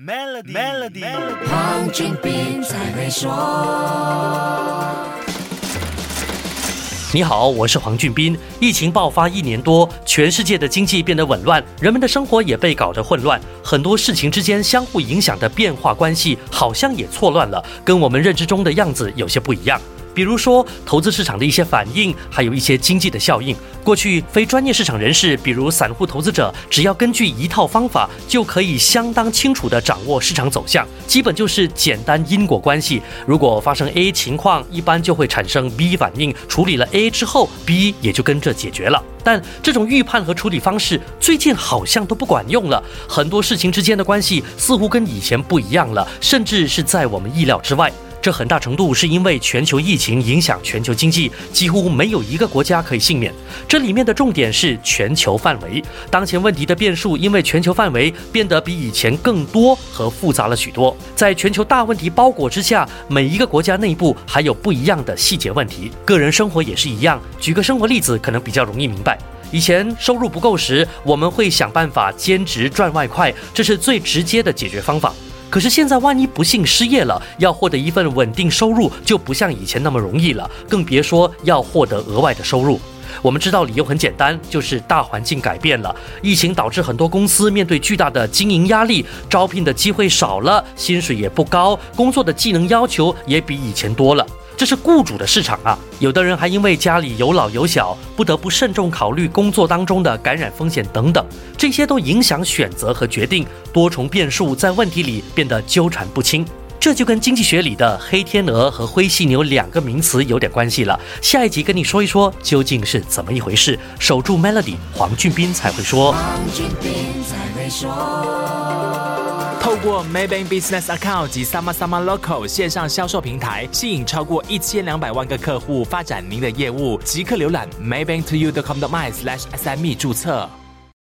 Melody，Melody，黄俊斌才会说。你好，我是黄俊斌。疫情爆发一年多，全世界的经济变得紊乱，人们的生活也被搞得混乱，很多事情之间相互影响的变化关系好像也错乱了，跟我们认知中的样子有些不一样。比如说，投资市场的一些反应，还有一些经济的效应。过去，非专业市场人士，比如散户投资者，只要根据一套方法，就可以相当清楚地掌握市场走向，基本就是简单因果关系。如果发生 A 情况，一般就会产生 B 反应，处理了 A 之后，B 也就跟着解决了。但这种预判和处理方式最近好像都不管用了，很多事情之间的关系似乎跟以前不一样了，甚至是在我们意料之外。这很大程度是因为全球疫情影响全球经济，几乎没有一个国家可以幸免。这里面的重点是全球范围，当前问题的变数因为全球范围变得比以前更多和复杂了许多。在全球大问题包裹之下，每一个国家内部还有不一样的细节问题。个人生活也是一样。举个生活例子，可能比较容易明白。以前收入不够时，我们会想办法兼职赚外快，这是最直接的解决方法。可是现在，万一不幸失业了，要获得一份稳定收入就不像以前那么容易了，更别说要获得额外的收入。我们知道理由很简单，就是大环境改变了，疫情导致很多公司面对巨大的经营压力，招聘的机会少了，薪水也不高，工作的技能要求也比以前多了。这是雇主的市场啊！有的人还因为家里有老有小，不得不慎重考虑工作当中的感染风险等等，这些都影响选择和决定，多重变数在问题里变得纠缠不清。这就跟经济学里的黑天鹅和灰犀牛两个名词有点关系了。下一集跟你说一说究竟是怎么一回事。守住 Melody，黄俊斌才会说。黄俊斌才会说。透过 Maybank Business Account 及 Sama Sama Local 线上销售平台，吸引超过一千两百万个客户，发展您的业务。即刻浏览 maybanktoyou.com.my/sme 注册。